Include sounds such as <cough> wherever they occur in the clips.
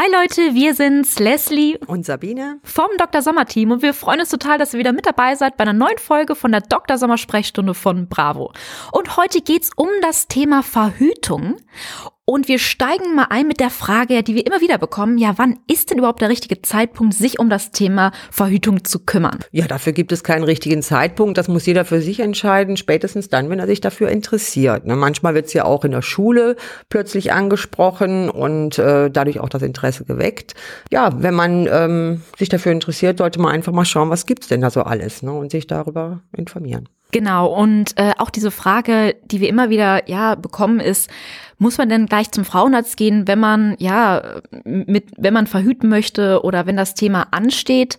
Hi Leute, wir sind's, Leslie und Sabine vom Dr. Sommer Team und wir freuen uns total, dass ihr wieder mit dabei seid bei einer neuen Folge von der Dr. Sommer Sprechstunde von Bravo. Und heute geht's um das Thema Verhütung und wir steigen mal ein mit der Frage, die wir immer wieder bekommen, ja, wann ist denn überhaupt der richtige Zeitpunkt, sich um das Thema Verhütung zu kümmern? Ja, dafür gibt es keinen richtigen Zeitpunkt. Das muss jeder für sich entscheiden, spätestens dann, wenn er sich dafür interessiert. Ne? Manchmal wird es ja auch in der Schule plötzlich angesprochen und äh, dadurch auch das Interesse geweckt. Ja, wenn man ähm, sich dafür interessiert, sollte man einfach mal schauen, was gibt's denn da so alles ne? und sich darüber informieren. Genau, und äh, auch diese Frage, die wir immer wieder ja bekommen, ist, muss man denn gleich zum Frauenarzt gehen, wenn man ja mit, wenn man verhüten möchte oder wenn das Thema ansteht?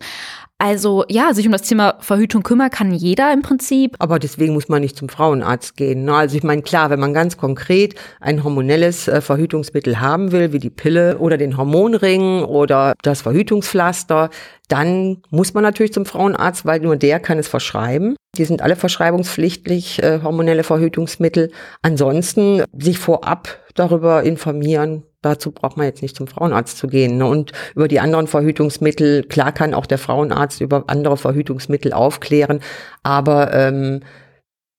Also ja, sich um das Thema Verhütung kümmern kann jeder im Prinzip. Aber deswegen muss man nicht zum Frauenarzt gehen. Ne? Also ich meine, klar, wenn man ganz konkret ein hormonelles äh, Verhütungsmittel haben will, wie die Pille oder den Hormonring oder das Verhütungspflaster, dann muss man natürlich zum Frauenarzt, weil nur der kann es verschreiben. Die sind alle verschreibungspflichtig, äh, hormonelle Verhütungsmittel. Ansonsten sich vorab darüber informieren, dazu braucht man jetzt nicht zum Frauenarzt zu gehen. Ne? Und über die anderen Verhütungsmittel, klar kann auch der Frauenarzt über andere Verhütungsmittel aufklären, aber ähm,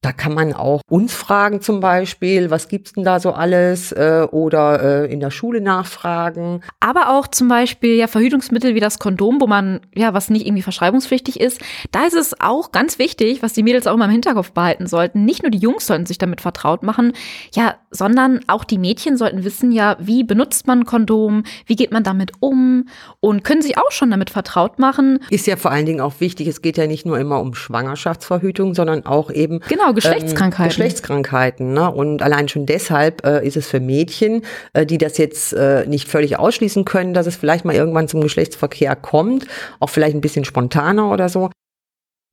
da kann man auch uns fragen zum Beispiel, was gibt's denn da so alles äh, oder äh, in der Schule nachfragen. Aber auch zum Beispiel ja Verhütungsmittel wie das Kondom, wo man ja was nicht irgendwie verschreibungspflichtig ist. Da ist es auch ganz wichtig, was die Mädels auch immer im Hinterkopf behalten sollten. Nicht nur die Jungs sollten sich damit vertraut machen, ja, sondern auch die Mädchen sollten wissen ja, wie benutzt man Kondom, wie geht man damit um und können sich auch schon damit vertraut machen. Ist ja vor allen Dingen auch wichtig. Es geht ja nicht nur immer um Schwangerschaftsverhütung, sondern auch eben genau Genau, Geschlechtskrankheiten. Ähm, Geschlechtskrankheiten. Ne? Und allein schon deshalb äh, ist es für Mädchen, äh, die das jetzt äh, nicht völlig ausschließen können, dass es vielleicht mal irgendwann zum Geschlechtsverkehr kommt, auch vielleicht ein bisschen spontaner oder so,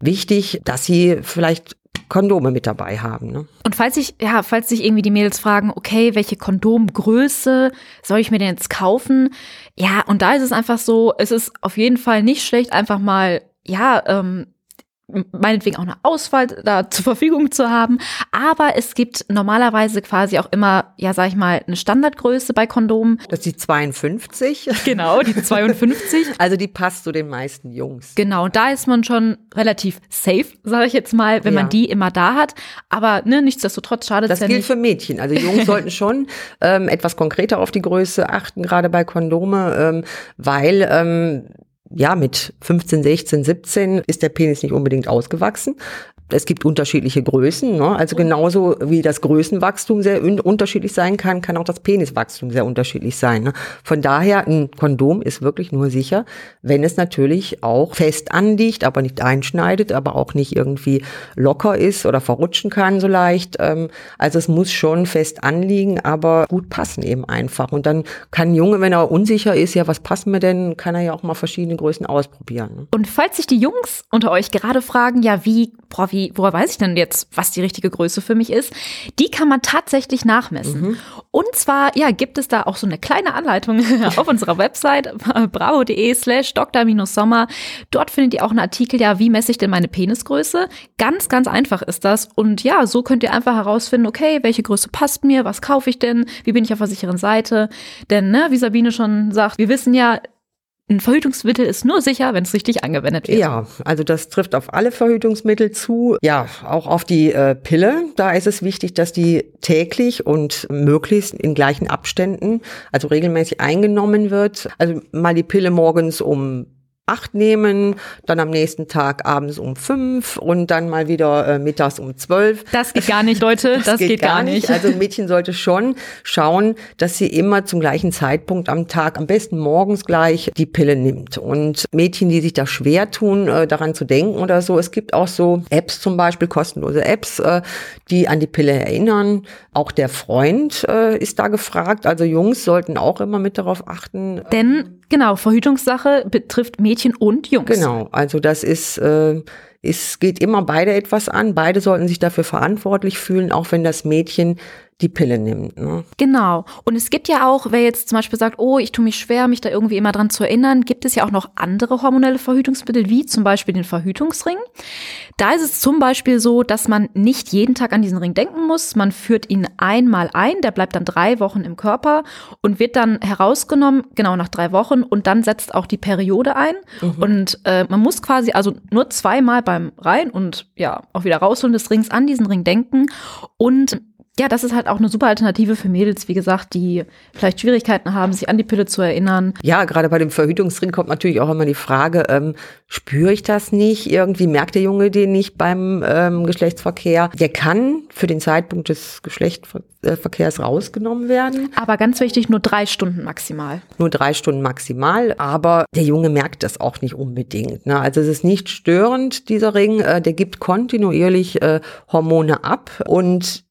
wichtig, dass sie vielleicht Kondome mit dabei haben. Ne? Und falls sich, ja, falls sich irgendwie die Mädels fragen, okay, welche Kondomgröße soll ich mir denn jetzt kaufen? Ja, und da ist es einfach so, es ist auf jeden Fall nicht schlecht, einfach mal, ja, ähm, meinetwegen auch eine Auswahl da zur Verfügung zu haben. Aber es gibt normalerweise quasi auch immer, ja, sag ich mal, eine Standardgröße bei Kondomen. Das ist die 52. Genau, die <laughs> 52. also die passt zu den meisten Jungs. Genau, und da ist man schon relativ safe, sage ich jetzt mal, wenn ja. man die immer da hat. Aber ne, nichtsdestotrotz schadet es ja nicht. Das gilt für Mädchen. Also Jungs <laughs> sollten schon ähm, etwas konkreter auf die Größe achten, gerade bei Kondome, ähm, weil ähm, ja, mit 15, 16, 17 ist der Penis nicht unbedingt ausgewachsen es gibt unterschiedliche Größen. Ne? Also mhm. genauso wie das Größenwachstum sehr unterschiedlich sein kann, kann auch das Peniswachstum sehr unterschiedlich sein. Ne? Von daher, ein Kondom ist wirklich nur sicher, wenn es natürlich auch fest anliegt, aber nicht einschneidet, aber auch nicht irgendwie locker ist oder verrutschen kann so leicht. Ähm, also es muss schon fest anliegen, aber gut passen eben einfach. Und dann kann ein Junge, wenn er unsicher ist, ja, was passen mir denn, kann er ja auch mal verschiedene Größen ausprobieren. Ne? Und falls sich die Jungs unter euch gerade fragen, ja, wie, boah, wie wie, woher weiß ich denn jetzt, was die richtige Größe für mich ist? Die kann man tatsächlich nachmessen. Mhm. Und zwar, ja, gibt es da auch so eine kleine Anleitung <laughs> auf unserer Website, <laughs> bravo.de slash dr-sommer. Dort findet ihr auch einen Artikel, ja, wie messe ich denn meine Penisgröße? Ganz, ganz einfach ist das. Und ja, so könnt ihr einfach herausfinden, okay, welche Größe passt mir? Was kaufe ich denn? Wie bin ich auf der sicheren Seite? Denn, ne, wie Sabine schon sagt, wir wissen ja, ein Verhütungsmittel ist nur sicher, wenn es richtig angewendet wird. Ja, also das trifft auf alle Verhütungsmittel zu. Ja, auch auf die äh, Pille. Da ist es wichtig, dass die täglich und möglichst in gleichen Abständen, also regelmäßig eingenommen wird. Also mal die Pille morgens um acht nehmen, dann am nächsten Tag abends um fünf und dann mal wieder äh, mittags um zwölf. Das geht gar nicht, Leute. <laughs> Das, das geht, geht, gar nicht. Also ein Mädchen sollte schon schauen, dass sie immer zum gleichen Zeitpunkt am Tag, am besten morgens gleich, die Pille nimmt. Und Mädchen, die sich da schwer tun, äh, daran zu denken oder so, es gibt auch so Apps zum Beispiel, kostenlose Apps, äh, die an die Pille erinnern. Auch der Freund äh, ist da gefragt. Also Jungs sollten auch immer mit darauf achten. Denn Genau, Verhütungssache betrifft Mädchen und Jungs. Genau, also das ist äh, es geht immer beide etwas an. Beide sollten sich dafür verantwortlich fühlen, auch wenn das Mädchen die Pille nimmt. Ne? Genau. Und es gibt ja auch, wer jetzt zum Beispiel sagt, oh, ich tue mich schwer, mich da irgendwie immer dran zu erinnern, gibt es ja auch noch andere hormonelle Verhütungsmittel, wie zum Beispiel den Verhütungsring. Da ist es zum Beispiel so, dass man nicht jeden Tag an diesen Ring denken muss. Man führt ihn einmal ein, der bleibt dann drei Wochen im Körper und wird dann herausgenommen, genau nach drei Wochen, und dann setzt auch die Periode ein. Mhm. Und äh, man muss quasi also nur zweimal beim Rein und ja, auch wieder rausholen des Rings an diesen Ring denken. Und ja, das ist halt auch eine super Alternative für Mädels, wie gesagt, die vielleicht Schwierigkeiten haben, sich an die Pille zu erinnern. Ja, gerade bei dem Verhütungsring kommt natürlich auch immer die Frage, ähm, spüre ich das nicht? Irgendwie merkt der Junge den nicht beim ähm, Geschlechtsverkehr? Der kann für den Zeitpunkt des Geschlechtsverkehrs rausgenommen werden. Aber ganz wichtig, nur drei Stunden maximal. Nur drei Stunden maximal, aber der Junge merkt das auch nicht unbedingt. Ne? Also es ist nicht störend, dieser Ring. Äh, der gibt kontinuierlich äh, Hormone ab und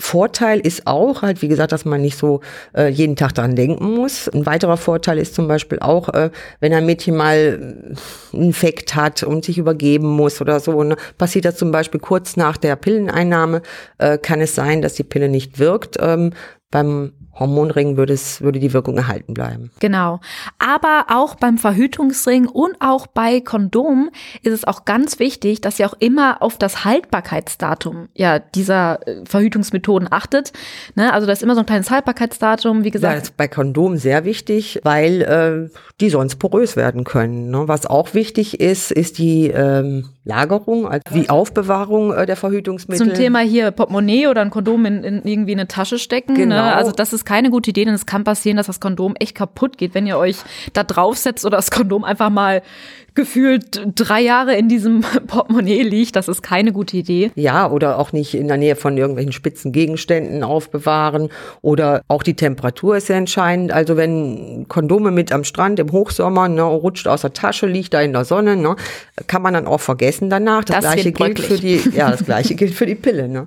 Vorteil ist auch halt, wie gesagt, dass man nicht so äh, jeden Tag dran denken muss. Ein weiterer Vorteil ist zum Beispiel auch, äh, wenn ein Mädchen mal äh, einen Infekt hat und sich übergeben muss oder so, ne, passiert das zum Beispiel kurz nach der Pilleneinnahme, äh, kann es sein, dass die Pille nicht wirkt. Ähm, beim Hormonring würde es, würde die Wirkung erhalten bleiben. Genau. Aber auch beim Verhütungsring und auch bei Kondom ist es auch ganz wichtig, dass ihr auch immer auf das Haltbarkeitsdatum ja dieser äh, Verhütungsmethoden achtet. Ne? Also da ist immer so ein kleines Haltbarkeitsdatum, wie gesagt. Ja, das ist bei Kondom sehr wichtig, weil äh, die sonst porös werden können. Ne? Was auch wichtig ist, ist die ähm, Lagerung, also die Aufbewahrung äh, der Verhütungsmittel. Zum Thema hier Portemonnaie oder ein Kondom in, in irgendwie eine Tasche stecken. Ne? Genau. Ne? Also das ist keine gute Idee, denn es kann passieren, dass das Kondom echt kaputt geht, wenn ihr euch da draufsetzt oder das Kondom einfach mal gefühlt drei Jahre in diesem <laughs> Portemonnaie liegt. Das ist keine gute Idee. Ja, oder auch nicht in der Nähe von irgendwelchen spitzen Gegenständen aufbewahren. Oder auch die Temperatur ist sehr entscheidend. Also wenn Kondome mit am Strand im Hochsommer ne, rutscht aus der Tasche, liegt da in der Sonne, ne, kann man dann auch vergessen danach. Das, das gleiche gilt für die, ja, das <laughs> gleiche gilt für die Pille. Ne.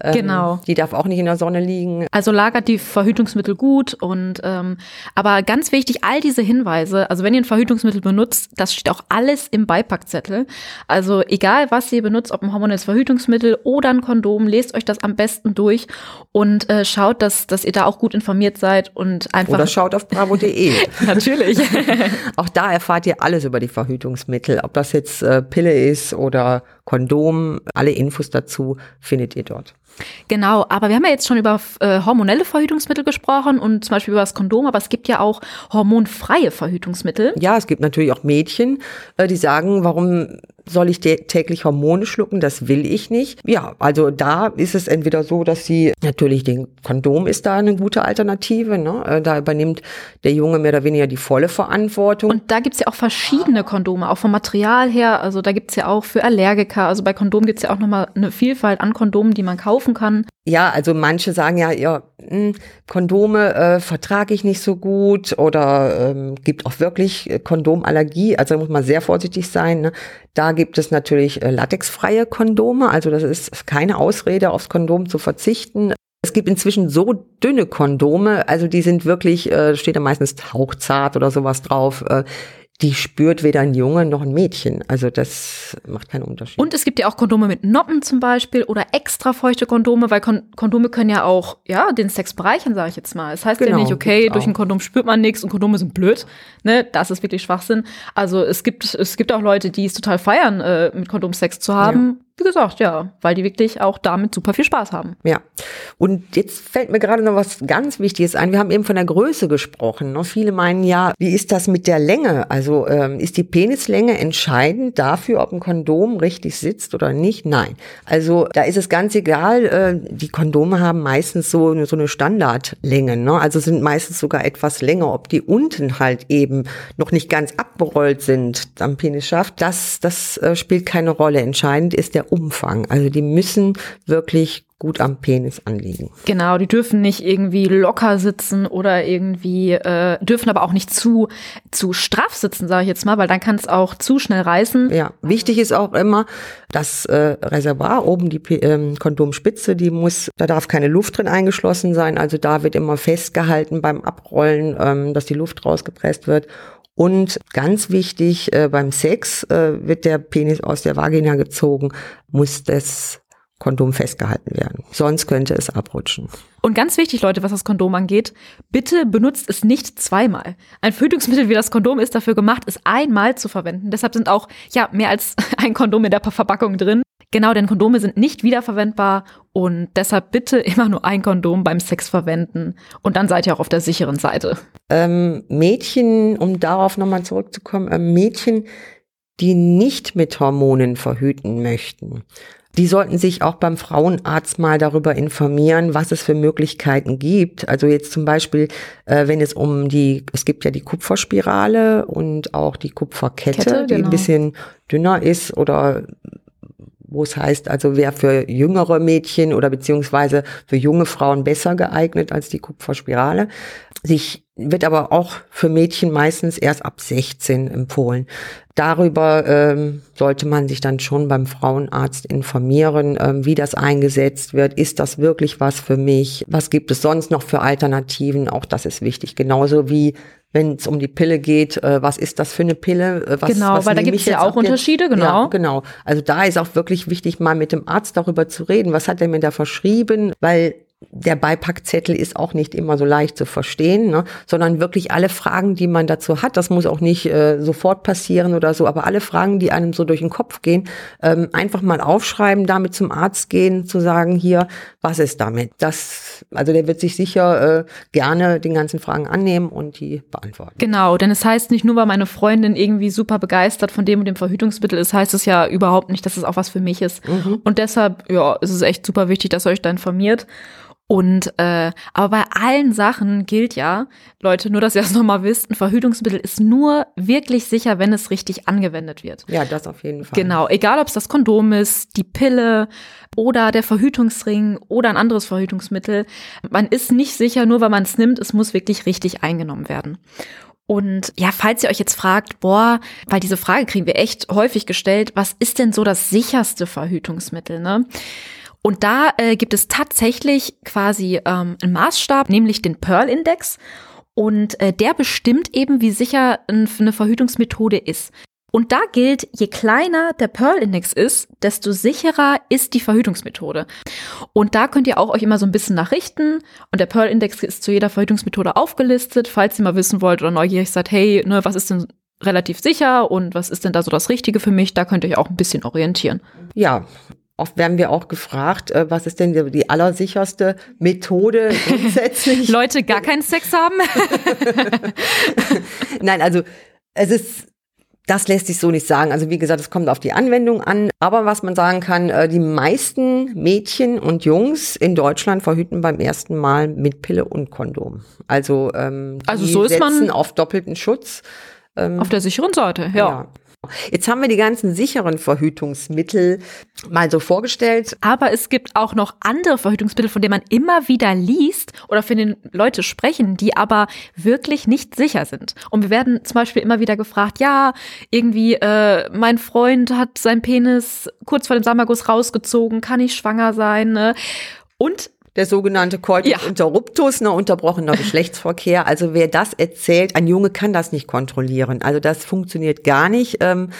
Ähm, genau. Die darf auch nicht in der Sonne liegen. Also lagert die Verhütungsmittel gut und ähm, aber ganz wichtig, all diese Hinweise, also wenn ihr ein Verhütungsmittel benutzt, das steht auch alles im Beipackzettel. Also egal, was ihr benutzt, ob ein hormonelles Verhütungsmittel oder ein Kondom, lest euch das am besten durch und äh, schaut, dass, dass ihr da auch gut informiert seid und einfach. Oder schaut auf bravo.de. <laughs> Natürlich. auch da erfahrt ihr alles über die Verhütungsmittel, ob das jetzt äh, Pille ist oder Kondom. Alle Infos dazu findet ihr dort. Genau, aber wir haben ja jetzt schon über äh, hormonelle Verhütungsmittel gesprochen und zum Beispiel über das Kondom, aber es gibt ja auch hormonfreie Verhütungsmittel. Ja, es gibt natürlich auch Mädchen, äh, die sagen, warum soll ich täglich Hormone schlucken? Das will ich nicht. Ja, also da ist es entweder so, dass sie natürlich den Kondom ist da eine gute Alternative. Ne? Äh, da übernimmt der Junge mehr oder weniger die volle Verantwortung. Und da gibt's ja auch verschiedene Kondome, auch vom Material her. Also da gibt's ja auch für Allergiker. Also bei Kondom gibt's ja auch nochmal eine Vielfalt an Kondomen, die man kaufen kann. Ja, also manche sagen ja, ja, mh, hm, Kondome äh, vertrage ich nicht so gut oder ähm, gibt auch wirklich Kondomallergie. Also da muss man sehr vorsichtig sein. Ne? Da gibt es natürlich äh, latexfreie Kondome. Also das ist keine Ausrede, aufs Kondom zu verzichten. Es gibt inzwischen so dünne Kondome, also die sind wirklich, äh, steht da meistens hauchzart oder sowas drauf. Äh, die spürt weder ein Junge noch ein Mädchen. Also das macht keinen Unterschied. Und es gibt ja auch Kondome mit Noppen zum Beispiel oder extra feuchte Kondome, weil Kon Kondome können ja auch ja den Sex bereichern, sage ich jetzt mal. Es das heißt genau, ja nicht, okay, durch ein Kondom spürt man nichts und Kondome sind blöd. Ne, das ist wirklich Schwachsinn. Also es gibt es gibt auch Leute, die es total feiern, äh, mit Kondom Sex zu haben. Ja wie gesagt, ja, weil die wirklich auch damit super viel Spaß haben. Ja. Und jetzt fällt mir gerade noch was ganz Wichtiges ein. Wir haben eben von der Größe gesprochen. Ne? Viele meinen ja, wie ist das mit der Länge? Also ähm, ist die Penislänge entscheidend dafür, ob ein Kondom richtig sitzt oder nicht? Nein. Also da ist es ganz egal. Äh, die Kondome haben meistens so, so eine Standardlänge. Ne? Also sind meistens sogar etwas länger. Ob die unten halt eben noch nicht ganz abgerollt sind am Penis schafft, das, das äh, spielt keine Rolle. Entscheidend ist der Umfang. Also die müssen wirklich gut am Penis anliegen. Genau, die dürfen nicht irgendwie locker sitzen oder irgendwie äh, dürfen aber auch nicht zu zu straff sitzen, sage ich jetzt mal, weil dann kann es auch zu schnell reißen. Ja, wichtig ist auch immer das äh, Reservoir oben die ähm, Kondomspitze, die muss, da darf keine Luft drin eingeschlossen sein, also da wird immer festgehalten beim Abrollen, ähm, dass die Luft rausgepresst wird Und ganz wichtig, äh, beim Sex äh, wird der Penis aus der Vagina gezogen, muss das Kondom festgehalten werden. Sonst könnte es abrutschen. Und ganz wichtig, Leute, was das Kondom angeht, bitte benutzt es nicht zweimal. Ein Verhütungsmittel wie das Kondom ist dafür gemacht, es einmal zu verwenden. Deshalb sind auch ja mehr als <laughs> ein Kondom in der Verpackung drin. Genau, denn Kondome sind nicht wiederverwendbar und deshalb bitte <laughs> immer nur ein Kondom beim Sex verwenden und dann seid ihr auch auf der sicheren Seite. Ähm, Mädchen, um darauf nochmal zurückzukommen, äh, Mädchen, die nicht mit Hormonen verhüten möchten, die sollten sich auch beim Frauenarzt mal darüber informieren, was es für Möglichkeiten gibt. Also jetzt zum Beispiel, äh, wenn es um die, es gibt ja die Kupferspirale und auch die Kupferkette, Kette, die genau. ein bisschen dünner ist oder wo es heißt, also wer für jüngere Mädchen oder beziehungsweise für junge Frauen besser geeignet als die Kupferspirale. Sich wird aber auch für Mädchen meistens erst ab 16 empfohlen. Darüber ähm, sollte man sich dann schon beim Frauenarzt informieren, ähm, wie das eingesetzt wird. Ist das wirklich was für mich? Was gibt es sonst noch für Alternativen? Auch das ist wichtig. Genauso wie wenn es um die Pille geht, äh, was ist das für eine Pille? Äh, was, genau, was weil da gibt es ja auch Unterschiede, genau. Ja, genau. Also da ist auch wirklich wichtig, mal mit dem Arzt darüber zu reden. Was hat er mir da verschrieben? Weil der Beipackzettel ist auch nicht immer so leicht zu verstehen, ne? sondern wirklich alle Fragen, die man dazu hat, das muss auch nicht äh, sofort passieren oder so, aber alle Fragen, die einem so durch den Kopf gehen, ähm, einfach mal aufschreiben, damit zum Arzt gehen, zu sagen, hier, was ist damit? Das, also der wird sich sicher äh, gerne den ganzen Fragen annehmen und die beantworten. Genau, denn es heißt nicht nur, weil meine Freundin irgendwie super begeistert von dem und dem Verhütungsmittel ist, heißt es ja überhaupt nicht, dass es auch was für mich ist. Mhm. Und deshalb, ja, ist es echt super wichtig, dass ihr euch da informiert. Und äh, aber bei allen Sachen gilt ja, Leute, nur dass ihr das nochmal wisst, ein Verhütungsmittel ist nur wirklich sicher, wenn es richtig angewendet wird. Ja, das auf jeden Fall. Genau, egal ob es das Kondom ist, die Pille oder der Verhütungsring oder ein anderes Verhütungsmittel. Man ist nicht sicher, nur weil man es nimmt, es muss wirklich richtig eingenommen werden. Und ja, falls ihr euch jetzt fragt, boah, weil diese Frage kriegen wir echt häufig gestellt, was ist denn so das sicherste Verhütungsmittel, ne? Und da äh, gibt es tatsächlich quasi ähm, einen Maßstab, nämlich den Pearl-Index. Und äh, der bestimmt eben, wie sicher eine Verhütungsmethode ist. Und da gilt, je kleiner der Pearl-Index ist, desto sicherer ist die Verhütungsmethode. Und da könnt ihr auch euch immer so ein bisschen nachrichten. Und der Pearl-Index ist zu jeder Verhütungsmethode aufgelistet, falls ihr mal wissen wollt oder neugierig seid, hey, ne, was ist denn relativ sicher und was ist denn da so das Richtige für mich? Da könnt ihr euch auch ein bisschen orientieren. Ja, Oft werden wir auch gefragt, äh, was ist denn die, allersicherste Methode grundsätzlich? <laughs> Leute gar keinen Sex haben? <laughs> Nein, also es ist das lässt sich so nicht sagen. Also wie gesagt, es kommt auf die Anwendung an. Aber was man sagen kann, äh, die meisten Mädchen und Jungs in Deutschland verhüten beim ersten Mal mit Pille und Kondom. Also, ähm, also so ist man auf doppelten Schutz. Ähm, auf der sicheren Seite, ja. ja. Jetzt haben wir die ganzen sicheren Verhütungsmittel mal so vorgestellt. Aber es gibt auch noch andere Verhütungsmittel, von denen man immer wieder liest oder von denen Leute sprechen, die aber wirklich nicht sicher sind. Und wir werden zum Beispiel immer wieder gefragt, ja, irgendwie, äh, mein Freund hat seinen Penis kurz vor dem Samagus rausgezogen, kann ich schwanger sein? Ne? Und der sogenannte Coitus ja. interruptus, ne, unterbrochener Geschlechtsverkehr. Also wer das erzählt, ein Junge kann das nicht kontrollieren. Also das funktioniert gar nicht. Ähm,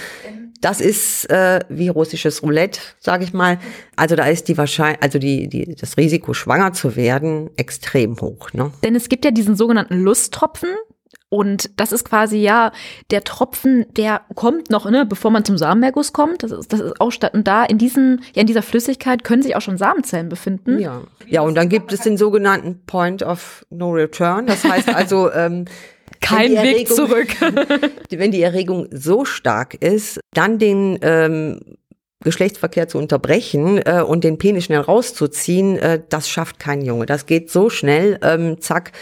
das ist äh, wie russisches Roulette, sage ich mal. Also da ist die Wahrscheinlich, also die, die, das Risiko, schwanger zu werden, extrem hoch. Ne? Denn es gibt ja diesen sogenannten Lusttropfen. Und das ist quasi ja der Tropfen, der kommt noch, ne, bevor man zum Samenerguss kommt. Das ist, das ist auch statt. Und da in diesem, ja, in dieser Flüssigkeit können sich auch schon Samenzellen befinden. Ja. Ja, und dann gibt es den sogenannten Point of No Return. Das heißt also, <laughs> ähm, kein Erregung, Weg zurück. <laughs> wenn die Erregung so stark ist, dann den ähm, Geschlechtsverkehr zu unterbrechen äh, und den Penis schnell rauszuziehen, äh, das schafft kein Junge. Das geht so schnell, ähm, zack,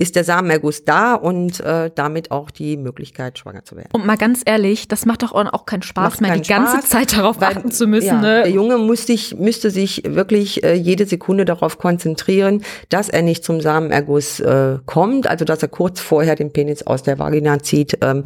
ist der Samenerguss da und äh, damit auch die Möglichkeit, schwanger zu werden. Und mal ganz ehrlich, das macht doch auch keinen Spaß mehr, die ganze Spaß, Zeit darauf weil, achten zu müssen. Ja, ne? Der Junge muss sich, müsste sich wirklich äh, jede Sekunde darauf konzentrieren, dass er nicht zum Samenerguss äh, kommt, also dass er kurz vorher den Penis aus der Vagina zieht. Ähm,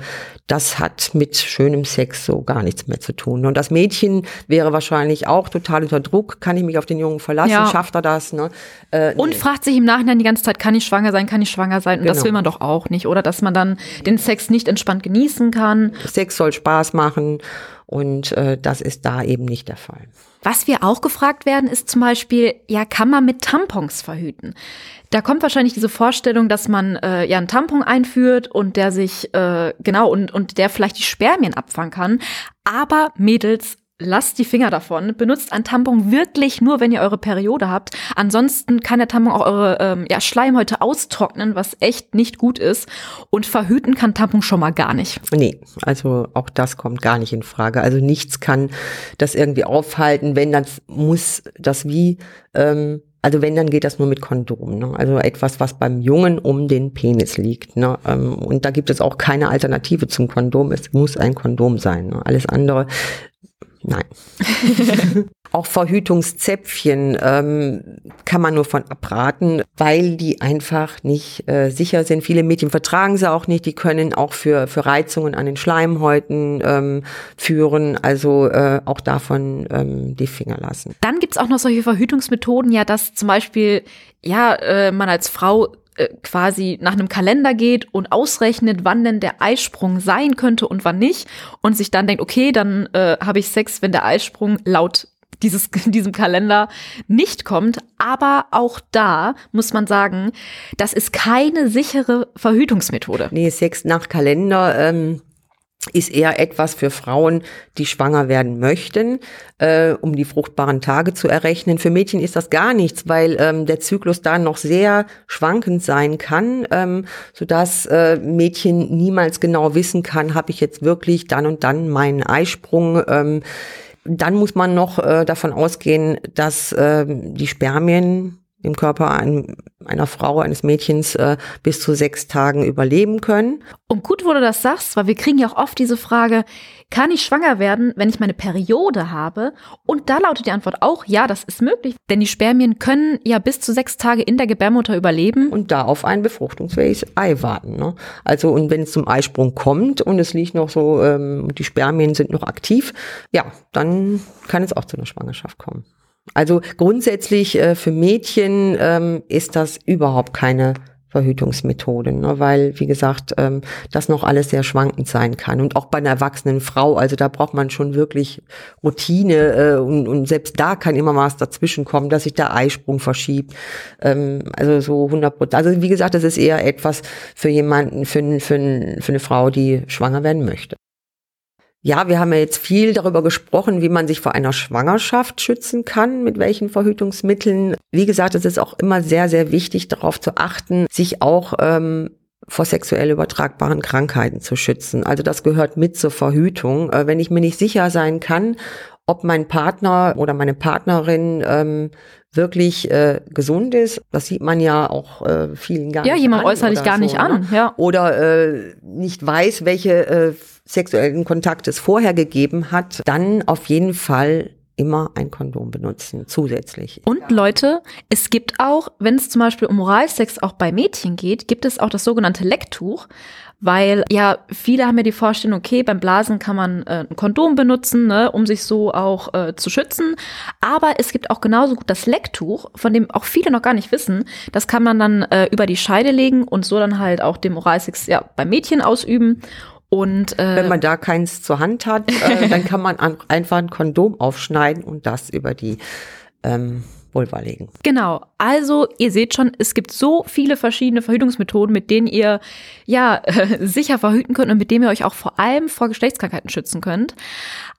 das hat mit schönem Sex so gar nichts mehr zu tun. Und das Mädchen wäre wahrscheinlich auch total unter Druck. Kann ich mich auf den Jungen verlassen? Ja. Schafft er das? Ne? Äh, und nee. fragt sich im Nachhinein die ganze Zeit, kann ich schwanger sein? Kann ich schwanger schwanger sein. Und das Genau. will man doch auch nicht, oder? Dass man dann den Sex nicht entspannt genießen kann. Sex soll Spaß machen und äh, das ist da eben nicht der Fall. Was wir auch gefragt werden, ist zum Beispiel, ja, kann man mit Tampons verhüten? Da kommt wahrscheinlich diese Vorstellung, dass man äh, ja einen Tampon einführt und der sich, äh, genau, und, und der vielleicht die Spermien abfangen kann. Aber Mädels, lasst die Finger davon. Benutzt ein Tampon wirklich nur, wenn ihr eure Periode habt. Ansonsten kann der Tampon auch eure ähm, ja, Schleimhäute austrocknen, was echt nicht gut ist. Und verhüten kann Tampon schon mal gar nicht. Nee, also auch das kommt gar nicht in Frage. Also nichts kann das irgendwie aufhalten. Wenn, dann muss das wie, ähm, also wenn, dann geht das nur mit Kondom. Ne? Also etwas, was beim Jungen um den Penis liegt. Ne? Ähm, und da gibt es auch keine Alternative zum Kondom. Es muss ein Kondom sein. Ne? Alles andere, nein. <laughs> Auch Verhütungszäpfchen ähm, kann man nur von abraten, weil die einfach nicht äh, sicher sind. Viele Mädchen vertragen sie auch nicht. Die können auch für, für Reizungen an den Schleimhäuten ähm, führen. Also äh, auch davon ähm, die Finger lassen. Dann gibt's auch noch solche Verhütungsmethoden, ja, dass zum Beispiel, ja, äh, man als Frau äh, quasi nach einem Kalender geht und ausrechnet, wann denn der Eisprung sein könnte und wann nicht und sich dann denkt, okay, dann äh, habe ich Sex, wenn der Eisprung laut dieses, <laughs> diesem Kalender nicht kommt. Aber auch da muss man sagen, das ist keine sichere Verhütungsmethode. Nee, Sex nach Kalender ähm, ist eher etwas für Frauen, die schwanger werden möchten, äh, um die fruchtbaren Tage zu errechnen. Für Mädchen ist das gar nichts, weil ähm, der Zyklus da noch sehr schwankend sein kann, ähm, sodass äh, Mädchen niemals genau wissen kann, habe ich jetzt wirklich dann und dann meinen Eisprung. Ähm, dann muss man noch äh, davon ausgehen, dass äh, die Spermien im Körper ein, einer Frau, eines Mädchens äh, bis zu sechs Tagen überleben können. Und gut, wo du das sagst, weil wir kriegen ja auch oft diese Frage, kann ich schwanger werden, wenn ich meine Periode habe? Und da lautet die Antwort auch, ja, das ist möglich, denn die Spermien können ja bis zu sechs Tage in der Gebärmutter überleben. Und da auf ein befruchtungsfähiges Ei warten. Ne? Also und wenn es zum Eisprung kommt und es liegt noch so, ähm, die Spermien sind noch aktiv, ja, dann kann es auch zu einer Schwangerschaft kommen. Also grundsätzlich äh, für Mädchen ähm, ist das überhaupt keine Verhütungsmethode, ne? weil, wie gesagt, ähm, das noch alles sehr schwankend sein kann. Und auch bei einer erwachsenen Frau, also da braucht man schon wirklich Routine äh, und, und selbst da kann immer was dazwischen kommen, dass sich der Eisprung verschiebt. Ähm, also so 100 Prozent. Also wie gesagt, das ist eher etwas für jemanden, für, für, für eine Frau, die schwanger werden möchte. Ja, wir haben ja jetzt viel darüber gesprochen, wie man sich vor einer Schwangerschaft schützen kann, mit welchen Verhütungsmitteln. Wie gesagt, es ist auch immer sehr, sehr wichtig, darauf zu achten, sich auch ähm, vor sexuell übertragbaren Krankheiten zu schützen. Also das gehört mit zur Verhütung. Äh, wenn ich mir nicht sicher sein kann, ob mein Partner oder meine Partnerin ähm, wirklich äh, gesund ist, das sieht man ja auch äh, vielen gar Ja, nicht jemand an äußerlich gar nicht so, an, ne? ja. Oder äh, nicht weiß, welche äh, sexuellen Kontakte es vorher gegeben hat, dann auf jeden Fall immer ein Kondom benutzen, zusätzlich. Und Leute, es gibt auch, wenn es zum Beispiel um Oralsex auch bei Mädchen geht, gibt es auch das sogenannte Lecktuch. Weil ja, viele haben ja die Vorstellung, okay, beim Blasen kann man äh, ein Kondom benutzen, ne, um sich so auch äh, zu schützen. Aber es gibt auch genauso gut das Lecktuch, von dem auch viele noch gar nicht wissen. Das kann man dann äh, über die Scheide legen und so dann halt auch dem Oralsex ja, bei Mädchen ausüben. Und äh, Wenn man da keins zur Hand hat, äh, <laughs> dann kann man an, einfach ein Kondom aufschneiden und das über die ähm, Vulva legen. Genau. Also, ihr seht schon, es gibt so viele verschiedene Verhütungsmethoden, mit denen ihr ja äh, <laughs> sicher verhüten könnt und mit denen ihr euch auch vor allem vor Geschlechtskrankheiten schützen könnt.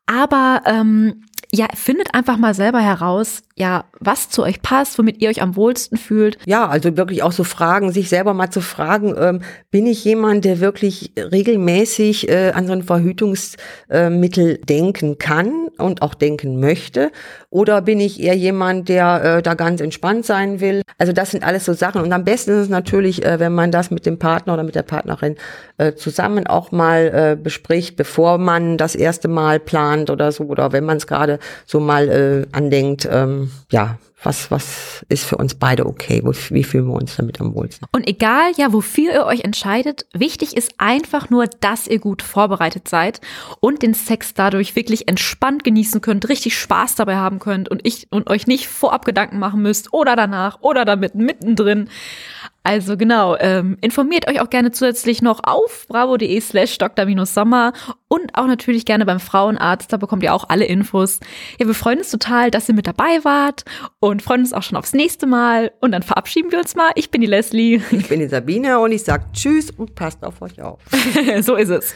Aber ähm, ja, findet einfach mal selber heraus, ja, was zu euch passt, womit ihr euch am wohlsten fühlt. Ja, also wirklich auch so Fragen, sich selber mal zu fragen, ähm, bin ich jemand, der wirklich regelmäßig äh, an so ein Verhütungsmittel denken kann und auch denken möchte? Oder bin ich eher jemand, der äh, da ganz entspannt sein will? Also das sind alles so Sachen. Und am besten ist es natürlich, äh, wenn man das mit dem Partner oder mit der Partnerin äh, zusammen auch mal äh, bespricht, bevor man das erste Mal plant oder so, oder wenn man es gerade so mal äh, andenkt, ähm, ja, was, was ist für uns beide okay? Wie fühlen wir uns damit am wohlsten? Und egal ja, wofür ihr euch entscheidet, wichtig ist einfach nur, dass ihr gut vorbereitet seid und den Sex dadurch wirklich entspannt genießen könnt, richtig Spaß dabei haben könnt und ich und euch nicht vorab Gedanken machen müsst oder danach oder damit mittendrin. Also genau, ähm, informiert euch auch gerne zusätzlich noch auf bravo.de slash dr-sommer und auch natürlich gerne beim Frauenarzt, da bekommt ihr auch alle Infos. Ja, wir freuen uns total, dass ihr mit dabei wart und freuen uns auch schon aufs nächste Mal und dann verabschieden wir uns mal. Ich bin die Leslie. Ich bin die Sabine und ich sag Tschüss und passt auf euch auf. <laughs> so ist es.